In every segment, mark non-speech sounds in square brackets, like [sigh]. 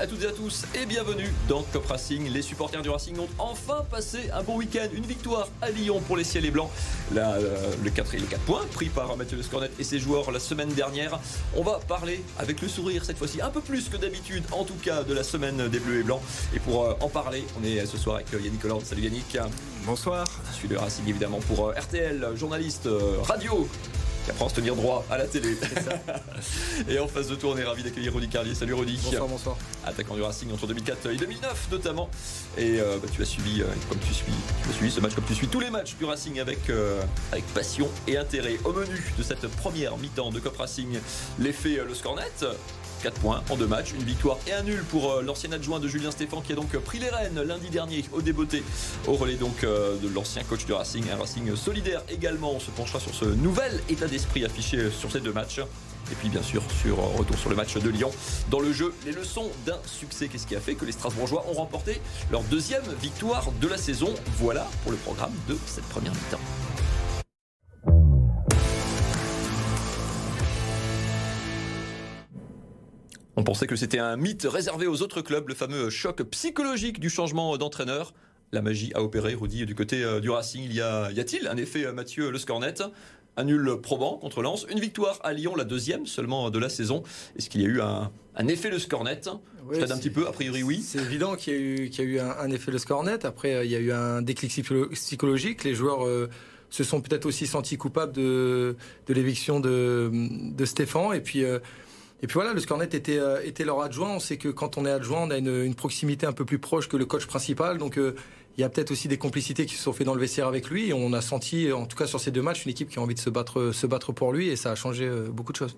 à toutes et à tous et bienvenue dans Cop Racing. Les supporters du Racing ont enfin passé un bon week-end. Une victoire à Lyon pour les Ciels et Blancs. Euh, le 4 et les 4 points pris par Mathieu Lescornet et ses joueurs la semaine dernière. On va parler avec le sourire cette fois-ci, un peu plus que d'habitude, en tout cas de la semaine des Bleus et Blancs. Et pour euh, en parler, on est ce soir avec Yannick Hollande. Salut Yannick. Bonsoir. Je suis le Racing évidemment pour euh, RTL, journaliste radio à se tenir droit à la télé. [laughs] et en face de toi, on est ravi d'accueillir Rudy Carlier. Salut Rudy. Bonsoir, bonsoir. Attaquant du Racing entre 2004 et 2009 notamment. Et euh, bah, tu as suivi, euh, comme tu suis, tu as suivi ce match comme tu suis tous les matchs du Racing avec, euh, avec passion et intérêt. Au menu de cette première mi-temps de Cop Racing, l'effet Le Scornet. 4 points en deux matchs, une victoire et un nul pour euh, l'ancien adjoint de Julien Stéphan qui a donc pris les rênes lundi dernier au débeauté au relais donc euh, de l'ancien coach du Racing, un Racing solidaire également. On se penchera sur ce nouvel état d'esprit affiché sur ces deux matchs. Et puis bien sûr sur euh, retour sur le match de Lyon. Dans le jeu, les leçons d'un succès. Qu'est-ce qui a fait que les Strasbourgeois ont remporté leur deuxième victoire de la saison? Voilà pour le programme de cette première mi-temps. On pensait que c'était un mythe réservé aux autres clubs, le fameux choc psychologique du changement d'entraîneur. La magie a opéré, Rudy, du côté euh, du Racing. Il y a, y a-t-il un effet euh, Mathieu Le Scornet un nul probant contre Lens, une victoire à Lyon, la deuxième seulement de la saison. Est-ce qu'il y a eu un, un effet le scornet Oui, un petit peu, a priori oui. C'est évident qu'il y a eu, qu'il y a eu un, un effet le scornet. Après, euh, il y a eu un déclic psycholo- psychologique. Les joueurs euh, se sont peut-être aussi sentis coupables de, de l'éviction de, de Stéphane. Et puis, euh, et puis voilà, le scornet était, euh, était leur adjoint. On sait que quand on est adjoint, on a une, proximité un peu plus proche que le coach principal. Donc, euh, il y a peut-être aussi des complicités qui se sont faites dans le vestiaire avec lui. On a senti, en tout cas sur ces deux matchs, une équipe qui a envie de se battre, pour lui. Et ça a changé euh, beaucoup de choses.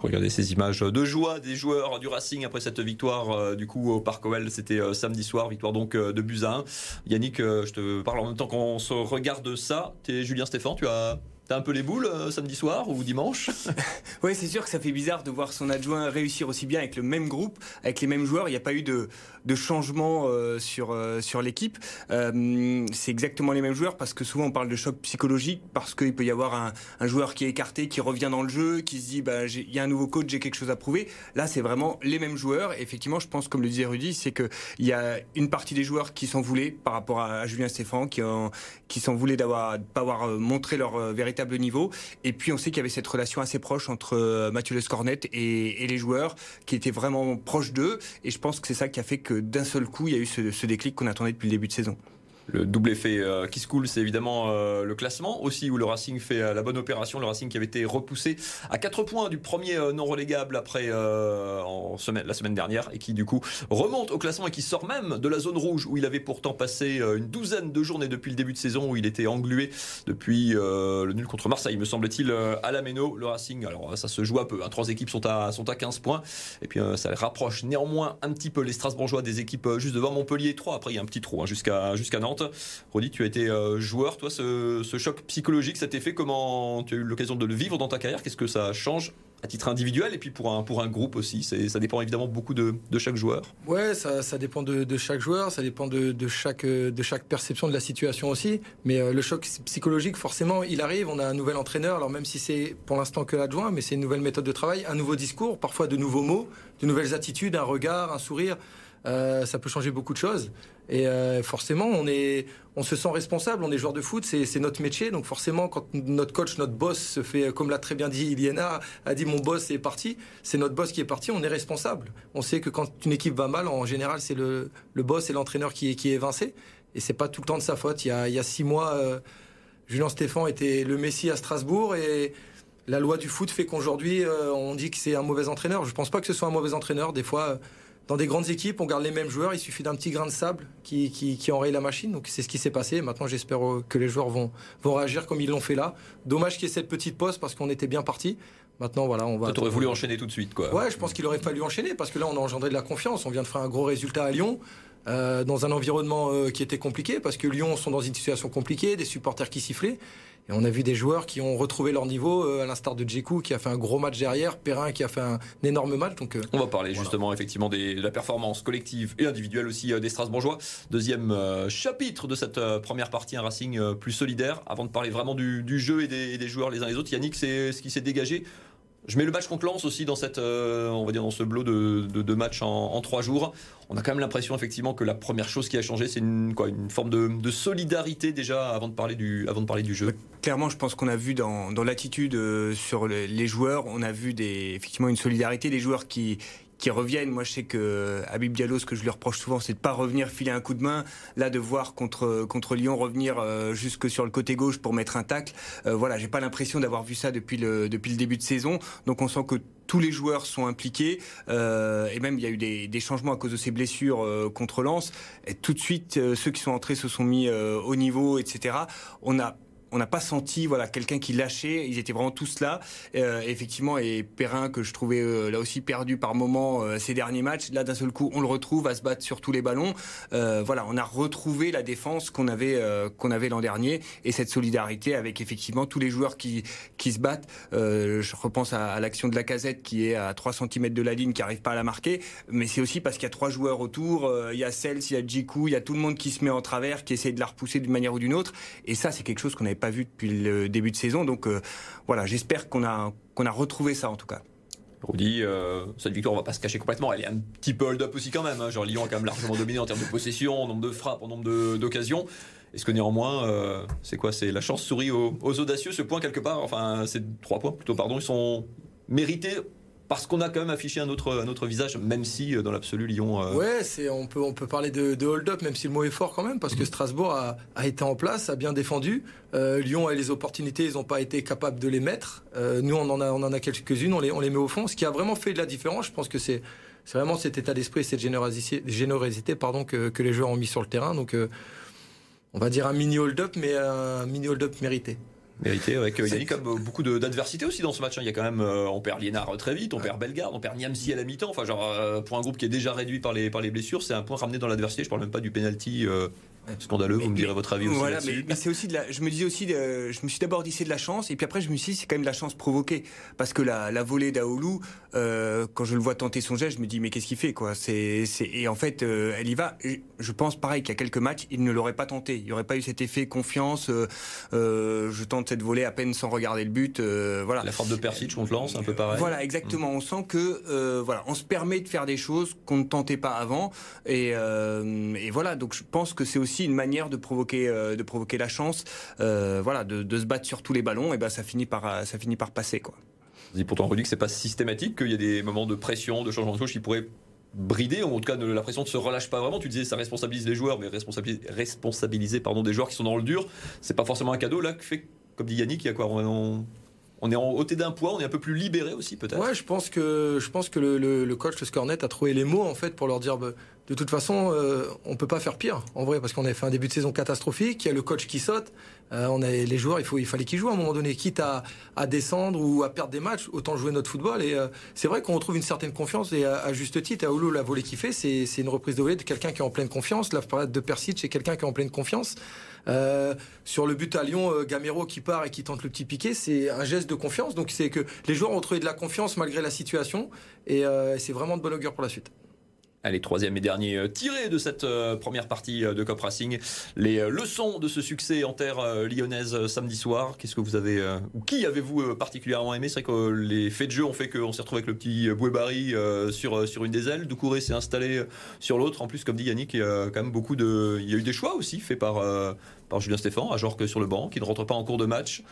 Regardez ces images de joie des joueurs du Racing après cette victoire du coup au Parc OL. C'était samedi soir, victoire donc euh, de 1. Yannick, je te parle en même temps qu'on se regarde ça. Tu es Julien Stéphan, tu as... T'as un peu les boules euh, samedi soir ou dimanche? [laughs] Oui, c'est sûr que ça fait bizarre de voir son adjoint réussir aussi bien avec le même groupe, avec les mêmes joueurs. Il n'y a pas eu de, de changement euh, sur, euh, sur l'équipe. C'est exactement les mêmes joueurs parce que souvent on parle de choc psychologique parce qu'il peut y avoir un, un joueur qui est écarté, qui revient dans le jeu, qui se dit bah, il y a un nouveau coach, j'ai quelque chose à prouver. Là, c'est vraiment les mêmes joueurs. Effectivement, je pense, comme le disait Rudy, c'est qu'il y a une partie des joueurs qui s'en voulaient par rapport à, Julien Stéphan, qui, qui s'en voulaient d'avoir pas avoir montré leur euh, véritable niveau. Et puis on sait qu'il y avait cette relation assez proche entre euh, Mathieu Lescornet et, et les joueurs, qui étaient vraiment proches d'eux. Et je pense que c'est ça qui a fait que d'un seul coup, il y a eu ce, ce déclic qu'on attendait depuis le début de saison. Le double effet euh, qui se coule, c'est évidemment euh, le classement aussi où le Racing fait euh, la bonne opération. Le Racing qui avait été repoussé à 4 points du premier euh, non relégable après euh, en semaine, la semaine dernière et qui du coup remonte au classement et qui sort même de la zone rouge où il avait pourtant passé une douzaine de journées depuis le début de saison où il était englué depuis le nul contre Marseille, me semble-t-il, à la Méno. Le Racing, alors ça se joue un peu. hein. Trois équipes sont à, sont à 15 points et puis ça rapproche néanmoins un petit peu les Strasbourgeois des équipes juste devant Montpellier 3. Après, il y a un petit trou hein, jusqu'à jusqu'à Nantes. Rodi, tu as été euh, joueur, toi, ce, choc psychologique, cet effet, comment? Tu as eu l'occasion de le vivre dans ta carrière? Qu'est-ce que ça change à titre individuel et puis pour un, pour un groupe aussi? Ça dépend évidemment beaucoup de, de chaque joueur. Ouais, ça, ça dépend de, de chaque joueur, ça dépend de, de chaque, euh, de chaque perception de la situation aussi. Mais euh, le choc psychologique, forcément, il arrive. On a un nouvel entraîneur, alors même si c'est pour l'instant que l'adjoint, mais c'est une nouvelle méthode de travail, un nouveau discours, parfois de nouveaux mots, de nouvelles attitudes, un regard, un sourire. Ça peut changer beaucoup de choses. Et euh, forcément, on, est, on se sent responsable, on est joueur de foot, c'est notre métier. Donc forcément, quand notre coach, notre boss se fait, comme l'a très bien dit Iliana, a dit mon boss est parti, c'est notre boss qui est parti, on est responsable. On sait que quand une équipe va mal, en général, c'est le, boss et l'entraîneur qui est, qui est évincé. Et c'est pas tout le temps de sa faute. Il y a, six mois, euh, Julien Stéphan était le Messi à Strasbourg et la loi du foot fait qu'aujourd'hui, euh, on dit que c'est un mauvais entraîneur. Je pense pas que ce soit un mauvais entraîneur. Des fois, euh, dans des grandes équipes, on garde les mêmes joueurs. Il suffit d'un petit grain de sable qui, qui, qui enraye la machine. Donc c'est ce qui s'est passé. Maintenant, j'espère euh, que les joueurs vont, vont réagir comme ils l'ont fait là. Dommage qu'il y ait cette petite pause parce qu'on était bien parti. Maintenant, voilà, on va. Tu aurais voulu enchaîner tout de suite, quoi. Ouais, je pense qu'il aurait fallu enchaîner parce que là, on a engendré de la confiance. On vient de faire un gros résultat à Lyon. euh, dans un environnement euh, qui était compliqué parce que Lyon sont dans une situation compliquée, des supporters qui sifflaient. Et on a vu des joueurs qui ont retrouvé leur niveau, euh, à l'instar de Djekou qui a fait un gros match derrière, Perrin qui a fait un, énorme match. Donc, euh, On va parler Voilà. justement effectivement des- de la performance collective et individuelle aussi euh, des Strasbourgeois. Deuxième chapitre de cette première partie, un Racing plus solidaire. Avant de parler vraiment du, du jeu et des, et des joueurs les uns les autres, Yannick, c'est ce qui s'est dégagé. Je mets le match contre Lens aussi dans cette, euh, on va dire dans ce bloc de, matchs en, trois jours. On a quand même l'impression effectivement que la première chose qui a changé, c'est une, forme de, solidarité déjà avant de parler du, jeu. Clairement, je pense qu'on a vu dans, l'attitude euh, sur les, joueurs, on a vu effectivement une solidarité des joueurs qui, qui reviennent. Moi, je sais que Habib Diallo, ce que je lui reproche souvent, c'est de pas revenir filer un coup de main. Là, de voir contre contre Lyon revenir euh, jusque sur le côté gauche pour mettre un tacle. Euh, voilà, j'ai pas l'impression d'avoir vu ça depuis le depuis le début de saison. Donc, on sent que tous les joueurs sont impliqués euh, et même il y a eu des, des, changements à cause de ces blessures euh, contre Lens. Et tout de suite, ceux qui sont entrés se sont mis au niveau, etc. On a on n'a pas senti voilà quelqu'un qui lâchait. Ils étaient vraiment tous là. Euh, effectivement, et Perrin que je trouvais euh, là aussi perdu par moment euh, ces derniers matchs. Là, d'un seul coup, on le retrouve à se battre sur tous les ballons. voilà, on a retrouvé la défense qu'on avait qu'on avait l'an dernier et cette solidarité avec effectivement tous les joueurs qui qui se battent. je repense à, l'action de la casette qui est à 3 cm de la ligne, qui arrive pas à la marquer. Mais c'est aussi parce qu'il y a trois joueurs autour. Il y a Cels, il y a Djikou, il y a tout le monde qui se met en travers, qui essaie de la repousser d'une manière ou d'une autre. Et ça, c'est quelque chose qu'on n'avait pas vu depuis le début de saison. Donc euh, voilà, j'espère qu'on a, qu'on a retrouvé ça en tout cas. Rudy, euh, cette victoire, on va pas se cacher complètement. Elle est un petit peu hold-up aussi quand même. Hein. Genre Lyon a quand même largement dominé en termes de possession, en nombre de frappes, en nombre d'occasions. Est-ce que néanmoins, euh, c'est quoi C'est la chance sourit aux, aux, audacieux. Ce point quelque part, enfin, ces trois points plutôt, pardon, ils sont mérités parce qu'on a quand même affiché un autre, un autre visage, même si euh, dans l'absolu Lyon. Euh, ouais, c'est on peut on peut parler de, hold-up, même si le mot est fort quand même, parce que mhm. Strasbourg a, a été en place, a bien défendu. Euh, Lyon a les opportunités, ils n'ont pas été capables de les mettre. nous, on en a on en a quelques-unes, on les on les met au fond. Ce qui a vraiment fait de la différence, je pense que c'est c'est vraiment cet état d'esprit, cette générosité, générosité pardon, que, que, les joueurs ont mis sur le terrain. Donc, on va dire un mini hold-up, mais un mini hold-up mérité. Mérité, avec euh, il y a même beaucoup d'adversité aussi dans ce match. Hein. Il y a quand même, euh, on perd Liénard très vite, on perd Bellegarde, on perd Niamsi à la mi-temps. Enfin, genre, euh, pour un groupe qui est déjà réduit par les, par les blessures, c'est un point ramené dans l'adversité. Je parle même pas du penalty scandaleux. vous me direz votre avis aussi. Voilà, mais, c'est aussi de la, je me disais aussi, de, je me suis d'abord dit c'est de la chance, et puis après je me suis dit c'est quand même de la chance provoquée, parce que la, la volée d'Aoulou, euh, quand je le vois tenter son geste, je me dis mais qu'est-ce qu'il fait quoi? C'est, et en fait euh, elle y va. je pense pareil qu'il y a quelques matchs, il ne l'aurait pas tenté, il n'y aurait pas eu cet effet confiance. Euh, euh, je tente cette volée à peine sans regarder le but. Euh, voilà. La forme de Persic contre lance, un peu pareil. Voilà, exactement. Mm. On sent que voilà, on se permet de faire des choses qu'on ne tentait pas avant, et, et voilà. Donc je pense que c'est aussi une manière de provoquer, euh, de provoquer la chance, euh, voilà, de, se battre sur tous les ballons, et ben ça finit par, ça finit par passer quoi. Dis pourtant Rudy que c'est pas systématique, qu'il y a des moments de pression, de changement de touche qui pourraient brider, ou en tout cas la pression ne se relâche pas vraiment. Tu disais ça responsabilise les joueurs, mais responsabiliser, responsabiliser pardon, des joueurs qui sont dans le dur, c'est pas forcément un cadeau là que fait, comme dit Yannick, il y a quoi on, on est en ôté d'un poids, on est un peu plus libéré aussi peut-être. Ouais, je pense que je pense que le, le, coach le Scornet a trouvé les mots en fait pour leur dire bah, de toute façon euh, on peut pas faire pire en vrai parce qu'on avait fait un début de saison catastrophique, il y a le coach qui saute, euh, on a les joueurs, il faut il fallait qu'ils jouent à un moment donné, quitte à, à descendre ou à perdre des matchs, autant jouer notre football et euh, c'est vrai qu'on retrouve une certaine confiance et à, juste titre, à Oulu la volée qu'il fait, c'est c'est une reprise de volée de quelqu'un qui est en pleine confiance, la parade de Persic c'est quelqu'un qui est en pleine confiance. Euh, sur le but à Lyon, euh, Gamero qui part et qui tente le petit piqué, c'est un geste de confiance. Donc c'est que les joueurs ont trouvé de la confiance malgré la situation et euh, c'est vraiment de bon augure pour la suite. Allez, troisième et dernier euh, tiré de cette euh, première partie euh, de Cop Racing. Les leçons de ce succès en terre lyonnaise samedi soir. Qu'est-ce que vous avez, ou qui avez-vous particulièrement aimé? C'est vrai que les faits de jeu ont fait qu'on s'est retrouvé avec le petit Bouébari sur, sur une des ailes. Doucouré s'est installé sur l'autre. En plus, comme dit Yannick, il y a quand même beaucoup de. Il y a eu des choix aussi faits par, par Julien Stéphan, à que sur le banc, qui ne rentre pas en cours de match.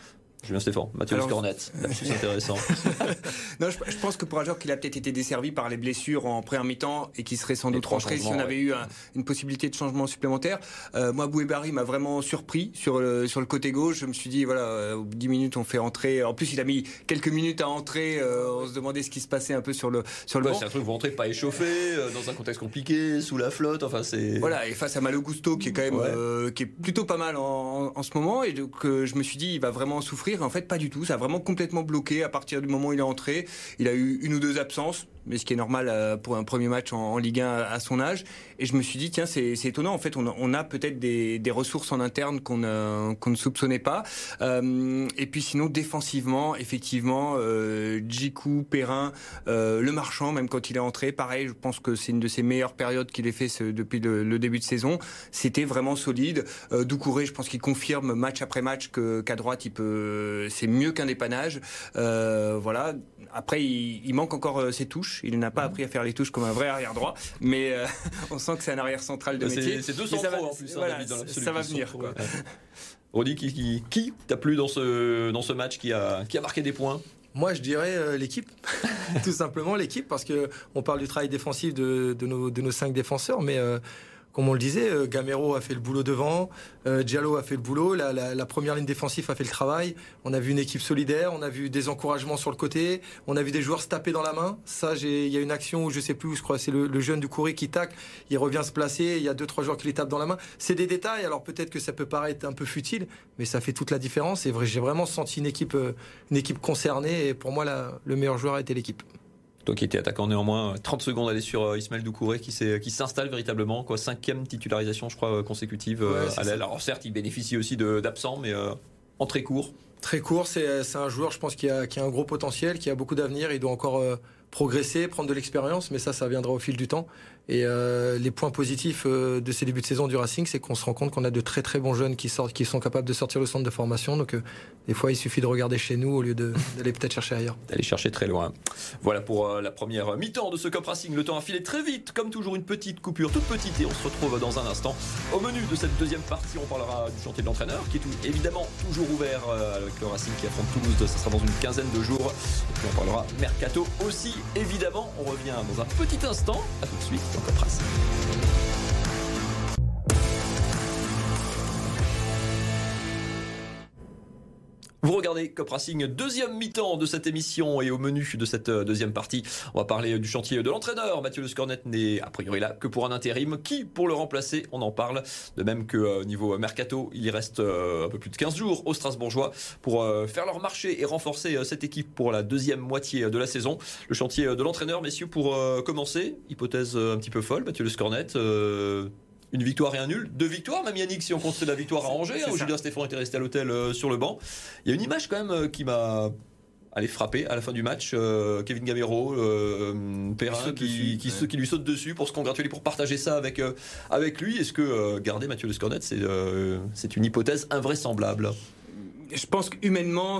Julien Stéphane, Mathieu Scornet, [laughs] c'est intéressant. [laughs] non, je, pense que pour un joueur qui a peut-être été desservi par les blessures en première mi-temps et qui serait sans doute rentré si on avait eu une possibilité de changement supplémentaire. Euh, moi, Bouébari m'a vraiment surpris sur le, sur le côté gauche. Je me suis dit, voilà, euh, 10 minutes, on fait entrer. En plus, il a mis quelques minutes à entrer. Euh, on se demandait ce qui se passait un peu sur le, sur le ouais, C'est un truc, vous rentrez pas échauffé, euh, dans un contexte compliqué, sous la flotte. Enfin, c'est. Voilà, et face à Malo Gusto, qui est quand même, qui est plutôt pas mal en, en, ce moment. Et donc, je me suis dit, il va vraiment souffrir. En fait, pas du tout. Ça a vraiment complètement bloqué à partir du moment où il est entré. Il a eu une ou deux absences mais ce qui est normal pour un premier match en, Ligue 1 à son âge. Et je me suis dit, tiens, c'est étonnant. En fait, on a, peut-être des, ressources en interne qu'on ne soupçonnait pas. et puis sinon, défensivement, effectivement, Djikou, Perrin, le marchand, même quand il est entré, pareil, je pense que c'est une de ses meilleures périodes qu'il ait fait depuis le, début de saison. C'était vraiment solide. Doucouré, je pense qu'il confirme match après match qu'à droite, il peut, c'est mieux qu'un dépannage. Euh, voilà. Après, il, manque encore euh, ses touches. Il n'a pas appris à faire les touches comme un vrai arrière droit, mais euh, [laughs] on sent que c'est un arrière central de métier. C'est deux centraux en plus. Hein, ça va venir. Quoi. Rodi, qui, qui, qui t'a plu dans ce, dans ce match qui a, qui a marqué des points? Moi, je dirais l'équipe, [laughs] tout simplement l'équipe, parce que on parle du travail défensif de, de, nos, de nos cinq défenseurs, mais comme on le disait, euh, Gamero a fait le boulot devant, euh, Diallo a fait le boulot, la, première ligne défensive a fait le travail. On a vu une équipe solidaire, on a vu des encouragements sur le côté, on a vu des joueurs se taper dans la main. Ça, il y a une action où je sais plus, je crois, c'est le, jeune du Courrier qui tacle, il revient se placer, il y a deux trois joueurs qui les tapent dans la main. C'est des détails. Alors peut-être que ça peut paraître un peu futile, mais ça fait toute la différence. Et j'ai vraiment senti une équipe, euh, une équipe concernée. Et pour moi, le meilleur joueur a été l'équipe. Toi qui étais attaquant néanmoins, 30 secondes aller sur euh, Ismaël Doucouré qui s'installe véritablement, quoi, cinquième titularisation je crois euh, consécutive euh, à l'aile. Alors certes il bénéficie aussi d'absents mais en très court. Très court, c'est un joueur je pense qui a, qui a, un gros potentiel, qui a beaucoup d'avenir, il doit encore progresser, prendre de l'expérience, mais ça ça viendra au fil du temps. Et euh, les points positifs euh, de ces débuts de saison du Racing, c'est qu'on se rend compte qu'on a de très très bons jeunes qui sortent, qui sont capables de sortir le centre de formation. Donc euh, des fois, il suffit de regarder chez nous au lieu [laughs] d'aller peut-être chercher ailleurs. D'aller chercher très loin. Voilà pour la première mi-temps de ce Cop Racing. Le temps a filé très vite, comme toujours une petite coupure, toute petite, et on se retrouve dans un instant. Au menu de cette deuxième partie, on parlera du chantier de l'entraîneur, qui est évidemment toujours ouvert avec le Racing qui affronte Toulouse. Ça sera dans une quinzaine de jours. Et puis on parlera mercato aussi, évidemment. On revient dans un petit instant. À tout de suite dans Cop Vous regardez Cop Racing, deuxième mi-temps de cette émission et au menu de cette euh, deuxième partie, on va parler du chantier de l'entraîneur. Mathieu Le Scornet n'est a priori là que pour un intérim. Qui pour le remplacer On en parle. De même que euh, niveau mercato, il y reste euh, un peu plus de 15 jours aux Strasbourgeois pour faire leur marché et renforcer cette équipe pour la deuxième moitié de la saison. Le chantier de l'entraîneur, messieurs, pour commencer, hypothèse un petit peu folle, Mathieu Le Scornet une victoire et un nul. Deux victoires, même Yannick, si on compte la victoire à Angers, hein, où Julien Stéphane était resté à l'hôtel euh, sur le banc. Il y a une image quand même euh, qui m'a allé frapper à la fin du match. Euh, Kevin Gamero, Perrin, qui, qui, lui saute dessus pour se congratuler, pour partager ça avec, avec lui. Est-ce que garder Mathieu Lescornet, c'est c'est une hypothèse invraisemblable? Je pense qu'humainement,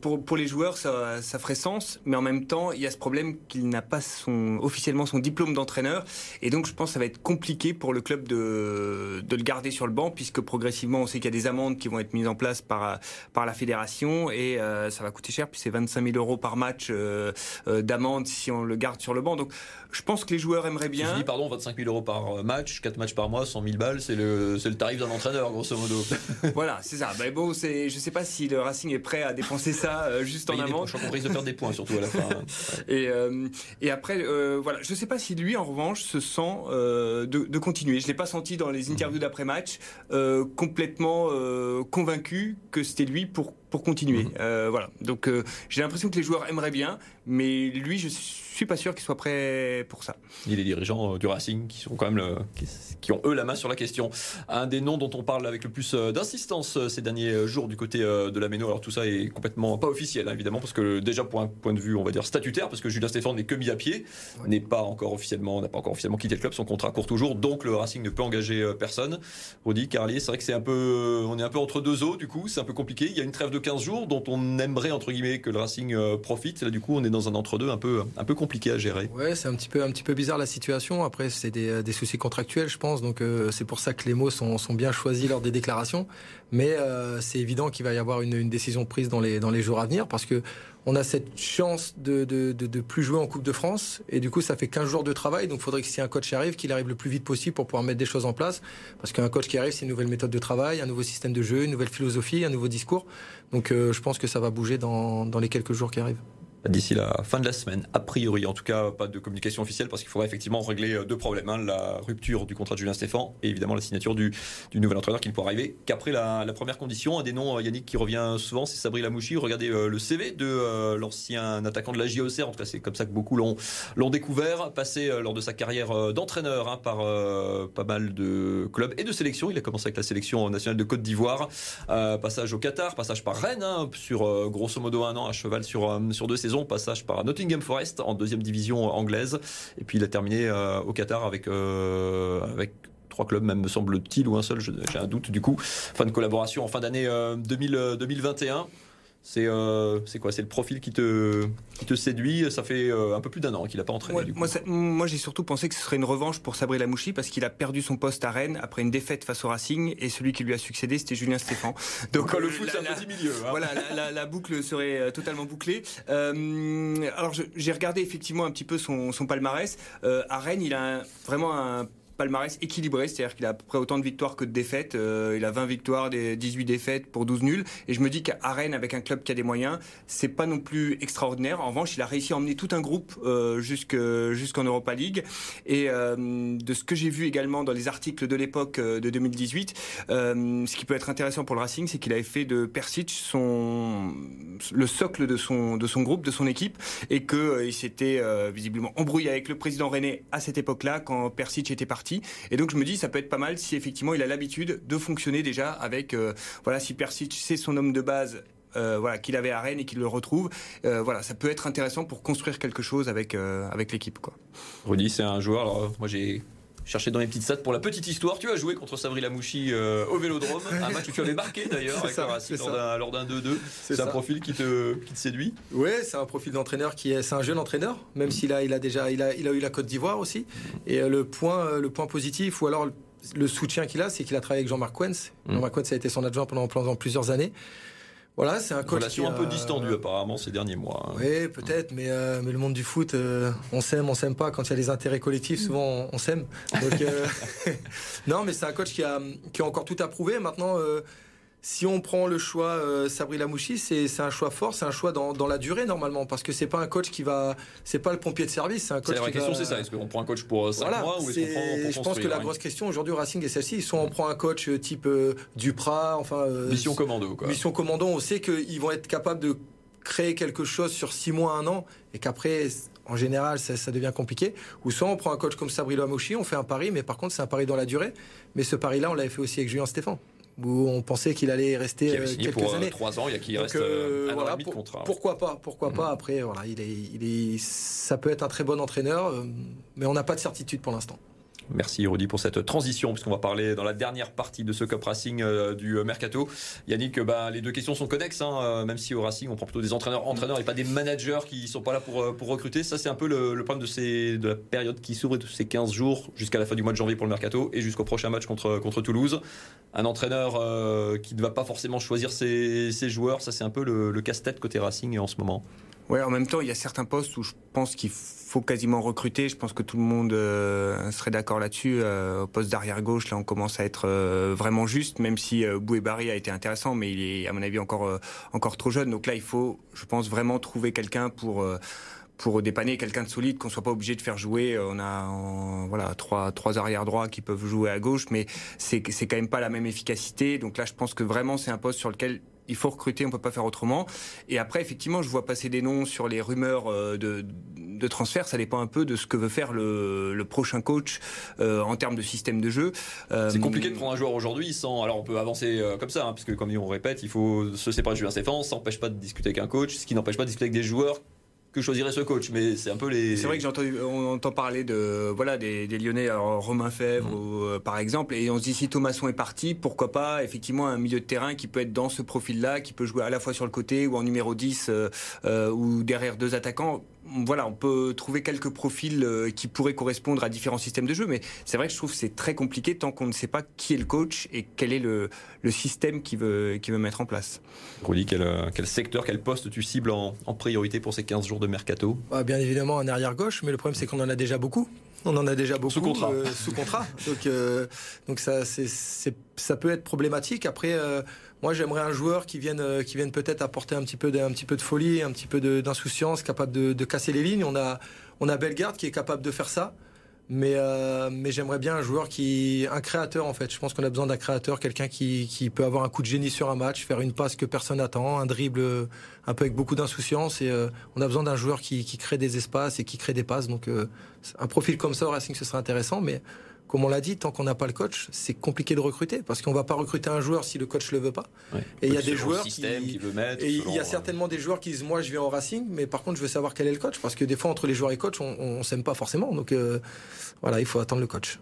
pour, pour les joueurs, ça, ça, ferait sens, mais en même temps, il y a ce problème qu'il n'a pas son, officiellement son diplôme d'entraîneur, et donc je pense que ça va être compliqué pour le club de, de le garder sur le banc, puisque progressivement, on sait qu'il y a des amendes qui vont être mises en place par, par la fédération, et euh, ça va coûter cher, puis c'est 25 000 euros par match euh, euh, d'amende si on le garde sur le banc. Donc je pense que les joueurs aimeraient bien. Je dis pardon, 25 000 euros par match, 4 matchs par mois, 100 000 balles, c'est le, le tarif d'un entraîneur, grosso modo. [laughs] voilà, c'est ça. Ben bon, je sais pas si le Racing est prêt à dépenser ça euh, juste en amont. Je crois qu'on risque de perdre des points, surtout à la fin. Hein. [laughs] Et, euh, et après, euh, voilà, je sais pas si lui, en revanche, se sent de, de, continuer. Je l'ai pas senti dans les interviews d'après-match complètement convaincu que c'était lui pour pour continuer. Mhm. voilà. Donc j'ai l'impression que les joueurs aimeraient bien, mais lui, je suis pas sûr qu'il soit prêt pour ça. Il y a des dirigeants du Racing qui sont quand même qui, ont eux la main sur la question. Un des noms dont on parle avec le plus d'insistance ces derniers jours du côté de la Méno. Alors tout ça est complètement pas officiel, hein, évidemment, parce que déjà pour un point de vue, on va dire statutaire, parce que Julien Stéphane n'est que mis à pied, n'est pas encore officiellement, n'a pas encore officiellement quitté le club, son contrat court toujours, donc le Racing ne peut engager euh, personne. Rodi, Carlier, c'est vrai que c'est un peu, on est un peu entre deux eaux, du coup, c'est un peu compliqué. Il y a une trêve de 15 jours dont on aimerait entre guillemets que le Racing euh, profite. Là, du coup, on est dans un entre deux un peu, un peu compliqué à gérer. Ouais, c'est un petit peu, un petit peu bizarre la situation. Après, c'est des, euh, des soucis contractuels, je pense, donc c'est pour ça que les mots sont, sont bien choisis lors des déclarations. Mais c'est évident qu'il va y avoir une, une décision prise dans les, dans les jours à venir parce que on a cette chance de, de, de, plus jouer en Coupe de France et du coup ça fait 15 jours de travail donc il faudrait que si un coach arrive qu'il arrive le plus vite possible pour pouvoir mettre des choses en place parce qu'un coach qui arrive c'est une nouvelle méthode de travail un nouveau système de jeu une nouvelle philosophie un nouveau discours donc euh, je pense que ça va bouger dans, dans les quelques jours qui arrivent d'ici la fin de la semaine. A priori, en tout cas, pas de communication officielle parce qu'il faudra effectivement régler euh, deux problèmes. Hein, la rupture du contrat de Julien Stéphan et évidemment la signature du, du nouvel entraîneur qui ne pourra arriver qu'après la, première condition. Un des noms, euh, Yannick, qui revient souvent, c'est Sabri Lamouchi. Regardez euh, le CV de l'ancien attaquant de la JOC. En tout cas, c'est comme ça que beaucoup l'ont, découvert. Passé lors de sa carrière d'entraîneur hein, par pas mal de clubs et de sélections. Il a commencé avec la sélection nationale de Côte d'Ivoire. passage au Qatar, passage par Rennes hein, sur grosso modo un an à cheval sur, sur deux saisons. Passage par Nottingham Forest en deuxième division anglaise. Et puis il a terminé euh, au Qatar avec, euh, avec trois clubs, même me semble-t-il, ou un seul, j'ai un doute du coup. Fin de collaboration en fin d'année euh, 2000, 2021. C'est euh, quoi? C'est le profil qui te, qui te séduit Ça fait euh, un peu plus d'un an qu'il n'a pas entraîné. Ouais, du coup. Moi, moi j'ai surtout pensé que ce serait une revanche pour Sabri Lamouchi parce qu'il a perdu son poste à Rennes après une défaite face au Racing et celui qui lui a succédé c'était Julien Stéphan. [laughs] Donc, le foot c'est un petit milieu. Hein. Voilà, la, la, la, boucle serait totalement bouclée. Euh, alors j'ai regardé effectivement un petit peu son, son palmarès. Euh, à Rennes, il a un, vraiment un palmarès équilibré, c'est-à-dire qu'il a à peu près autant de victoires que de défaites. Euh, il a 20 victoires, des 18 défaites pour 12 nuls. Et je me dis qu'à Rennes, avec un club qui a des moyens, c'est pas non plus extraordinaire. En revanche, il a réussi à emmener tout un groupe euh, jusqu'en Europa League. Et euh, de ce que j'ai vu également dans les articles de l'époque euh, de 2018, euh, ce qui peut être intéressant pour le Racing, c'est qu'il avait fait de Persic son le socle de son de son groupe, de son équipe, et que euh, il s'était visiblement embrouillé avec le président René à cette époque-là quand Persic était parti. Et donc je me dis ça peut être pas mal si effectivement il a l'habitude de fonctionner déjà avec euh, voilà si Persic c'est son homme de base euh, voilà, qu'il avait à Rennes et qu'il le retrouve. Euh, voilà, ça peut être intéressant pour construire quelque chose avec, avec l'équipe. Quoi. Rudy, c'est un joueur. Alors, moi, j'ai cherché dans les petites stats pour la petite histoire. Tu as joué contre Sabri Lamouchi euh, au Vélodrome, [laughs] un match où tu avais marqué d'ailleurs lors d'un 2-2. C'est un profil qui te, qui te séduit Oui, c'est un profil d'entraîneur qui est, c'est un jeune entraîneur, même s'il a, il a déjà, il a, il a eu la Côte d'Ivoire aussi. Et euh, le point, le point positif, ou alors le, le soutien qu'il a, c'est qu'il a travaillé avec Jean-Marc Quens. Mmh. Jean-Marc Quens a été son adjoint pendant, pendant plusieurs années. Voilà, c'est un coach. Relation qui, un peu distendue apparemment ces derniers mois. Hein. Oui, peut-être, mais, euh, mais le monde du foot, euh, on s'aime, on s'aime pas. Quand il y a les intérêts collectifs, souvent on, on s'aime. Donc, euh... [laughs] non, mais c'est un coach qui a, qui a encore tout à prouver. Maintenant, si on prend le choix euh, Sabri Lamouchi, c'est un choix fort, c'est un choix dans, dans, la durée normalement, parce que c'est pas un coach qui va, c'est pas le pompier de service, c'est un coach. La vraie question, va... c'est ça. Est-ce qu'on prend un coach pour 5 voilà, mois ou est-ce qu'on prend pour Je pense que la grosse question aujourd'hui au Racing est celle-ci. Soit on prend un coach type euh, Duprat, enfin euh, mission commando, quoi. Mission commando. On sait qu'ils vont être capables de créer quelque chose sur 6 mois, un an, et qu'après en général, ça, ça, devient compliqué. Ou soit on prend un coach comme Sabri Lamouchi, on fait un pari, mais par contre, c'est un pari dans la durée. Mais ce pari-là, on l'avait fait aussi avec Julien Stéphane où on pensait qu'il allait rester euh, quelques pour, années. Trois ans, il y a qui reste euh, un voilà, an et demi de contrat. Pourquoi pas Pourquoi mmh. pas Après, voilà, il est, il est, ça peut être un très bon entraîneur, euh, mais on n'a pas de certitude pour l'instant. Merci Rudy pour cette transition, puisqu'on va parler dans la dernière partie de ce Cup Racing euh, du Mercato. Yannick, bah, les deux questions sont connexes, hein, euh, même si au Racing, on prend plutôt des entraîneurs, entraîneurs et pas des managers qui sont pas là pour, pour recruter. Ça, c'est un peu le, problème de, ces, de la période qui s'ouvre de ces 15 jours jusqu'à la fin du mois de janvier pour le Mercato et jusqu'au prochain match contre, contre Toulouse. Un entraîneur euh, qui ne va pas forcément choisir ses, ses joueurs, ça, c'est un peu le, le casse-tête côté Racing en ce moment. Ouais, en même temps, il y a certains postes où je pense qu'il faut quasiment recruter. Je pense que tout le monde euh, serait d'accord là-dessus. Euh, au poste d'arrière gauche, là, on commence à être euh, vraiment juste, même si euh, Bouébari a été intéressant, mais il est, à mon avis, encore encore trop jeune. Donc là, il faut, je pense, vraiment trouver quelqu'un pour pour dépanner quelqu'un de solide, qu'on soit pas obligé de faire jouer. On a voilà trois trois arrières droits qui peuvent jouer à gauche, mais c'est c'est quand même pas la même efficacité. Donc là, je pense que vraiment c'est un poste sur lequel il faut recruter, on peut pas faire autrement. Et après, effectivement, je vois passer des noms sur les rumeurs de, de transfert. Ça dépend un peu de ce que veut faire le, prochain coach euh, en termes de système de jeu. Euh, c'est compliqué de prendre un joueur aujourd'hui sans. Alors, on peut avancer euh, comme ça, hein, puisque comme on répète, il faut se séparer de Julien Stéphane. Ça n'empêche pas de discuter avec un coach, ce qui n'empêche pas de discuter avec des joueurs que choisirait ce coach mais c'est un peu les c'est vrai que j'entends on entend parler de voilà des, des Lyonnais alors Romain Fèvre mmh. ou, euh, par exemple et on se dit si Thomasson est parti pourquoi pas effectivement un milieu de terrain qui peut être dans ce profil là qui peut jouer à la fois sur le côté ou en numéro 10 euh, euh, ou derrière deux attaquants voilà, on peut trouver quelques profils euh, qui pourraient correspondre à différents systèmes de jeu, mais c'est vrai que je trouve que c'est très compliqué tant qu'on ne sait pas qui est le coach et quel est le, le système qu'il veut, qu veut mettre en place. Rudy, quel, quel, secteur, quel poste tu cibles en, en, priorité pour ces 15 jours de mercato? Bah, Bien évidemment un arrière-gauche, mais le problème c'est qu'on en a déjà beaucoup. On en a déjà beaucoup sous contrat. sous contrat. donc, donc ça, ça peut être problématique. Après, moi, j'aimerais un joueur qui vienne, qui vienne peut-être apporter un petit peu, de, un petit peu de folie, un petit peu d'insouciance, capable de, de, casser les lignes. On a, on a Bellegarde qui est capable de faire ça. Mais, euh, mais j'aimerais bien un joueur qui. un créateur en fait. Je pense qu'on a besoin d'un créateur, quelqu'un qui, qui, peut avoir un coup de génie sur un match, faire une passe que personne n'attend, un dribble un peu avec beaucoup d'insouciance. Et euh, on a besoin d'un joueur qui, qui, crée des espaces et qui crée des passes. Donc euh, un profil comme ça au Racing, ce serait intéressant. Mais comme on l'a dit, tant qu'on n'a pas le coach, c'est compliqué de recruter parce qu'on va pas recruter un joueur si le coach le veut pas. Et il y a des joueurs qui, mettre, et il y a certainement des joueurs qui disent moi je viens au Racing, mais par contre je veux savoir quel est le coach parce que des fois entre les joueurs et coach on, on s'aime pas forcément. Donc euh, voilà, il faut attendre le coach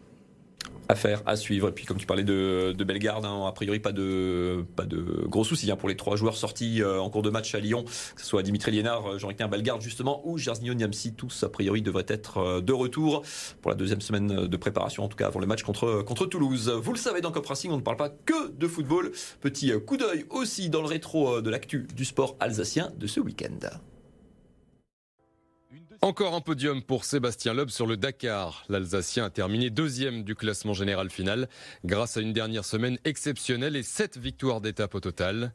à faire, à suivre. Et puis, comme tu parlais de, de Bellegarde, hein, a priori, pas de, pas de gros soucis hein, pour les trois joueurs sortis euh, en cours de match à Lyon, que ce soit Dimitri Liénard, euh, Jean-Richard Bellegarde, justement, ou Jarzinho Niamsi. Tous, a priori, devraient être euh, de retour pour la deuxième semaine de préparation, en tout cas avant le match contre, contre Toulouse. Vous le savez, dans Cop Racing, on ne parle pas que de football. Petit coup d'œil aussi dans le rétro de l'actu du sport alsacien de ce week-end. Encore un podium pour Sébastien Loeb sur le Dakar. L'Alsacien a terminé deuxième du classement général final grâce à une dernière semaine exceptionnelle et sept victoires d'étape au total.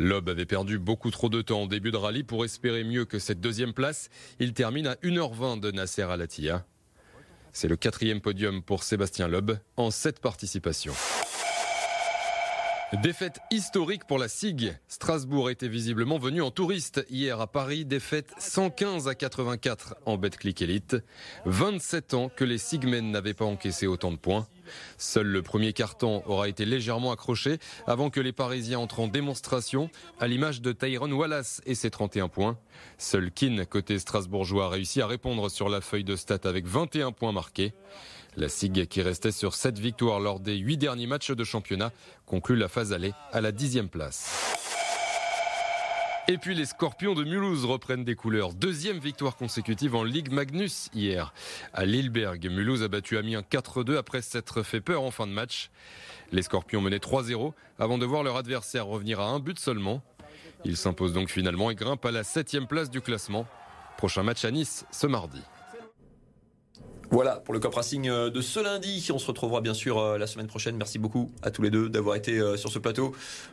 Loeb avait perdu beaucoup trop de temps au début de rallye pour espérer mieux que cette deuxième place. Il termine à 1h20 de Nasser Al-Attiyah. C'est le quatrième podium pour Sébastien Loeb en sept participations. Défaite historique pour la SIG. Strasbourg était visiblement venu en touriste hier à Paris. Défaite 115 à 84 en Betclic Elite. 27 ans que les Sigmen n'avaient pas encaissé autant de points. Seul le premier carton aura été légèrement accroché avant que les Parisiens entrent en démonstration, à l'image de Tyrone Wallace et ses 31 points. Seul Keane, côté strasbourgeois, a réussi à répondre sur la feuille de stat avec 21 points marqués. La SIG, qui restait sur 7 victoires lors des 8 derniers matchs de championnat, conclut la phase aller à la 10e place. Et puis les Scorpions de Mulhouse reprennent des couleurs. Deuxième victoire consécutive en Ligue Magnus hier. À Lilleberg, Mulhouse a battu Amiens 4-2 après s'être fait peur en fin de match. Les Scorpions menaient 3-0 avant de voir leur adversaire revenir à un but seulement. Ils s'imposent donc finalement et grimpent à la 7 place du classement. Prochain match à Nice ce mardi. Voilà pour le Cop Racing euh, de ce lundi. On se retrouvera bien sûr euh, la semaine prochaine. Merci beaucoup à tous les deux d'avoir été euh, sur ce plateau.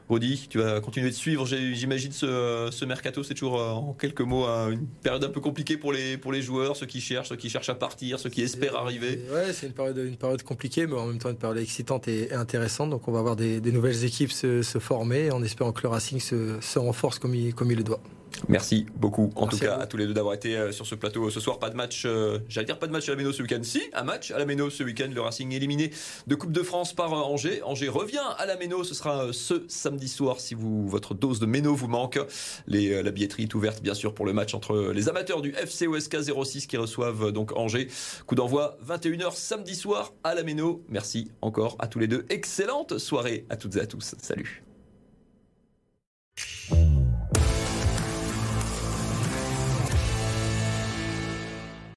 Rodi, tu vas continuer de suivre, j'imagine, ce, mercato. C'est toujours en quelques mots une période un peu compliquée pour les, pour les joueurs, ceux qui cherchent, ceux qui cherchent à partir, ceux qui espèrent arriver. Ouais, c'est une période, une période compliquée, mais en même temps une période excitante et, intéressante. Donc on va voir des, nouvelles équipes se, former en espérant que le Racing se, renforce comme il, comme il le doit. Merci beaucoup, en tout cas, à, tous les deux d'avoir été euh, sur ce plateau ce soir. Pas de match, euh, j'allais dire pas de match à la Méno ce week-end. Si, un match à la Méno ce week-end. Le Racing éliminé de Coupe de France par euh, Angers. Angers revient à la Méno. Ce sera ce samedi soir si vous, votre dose de Méno vous manque. Les, la billetterie est ouverte, bien sûr, pour le match entre les amateurs du FC OSK 06 qui reçoivent donc Angers. Coup d'envoi 21h samedi soir à la Méno. Merci encore à tous les deux. Excellente soirée à toutes et à tous. Salut.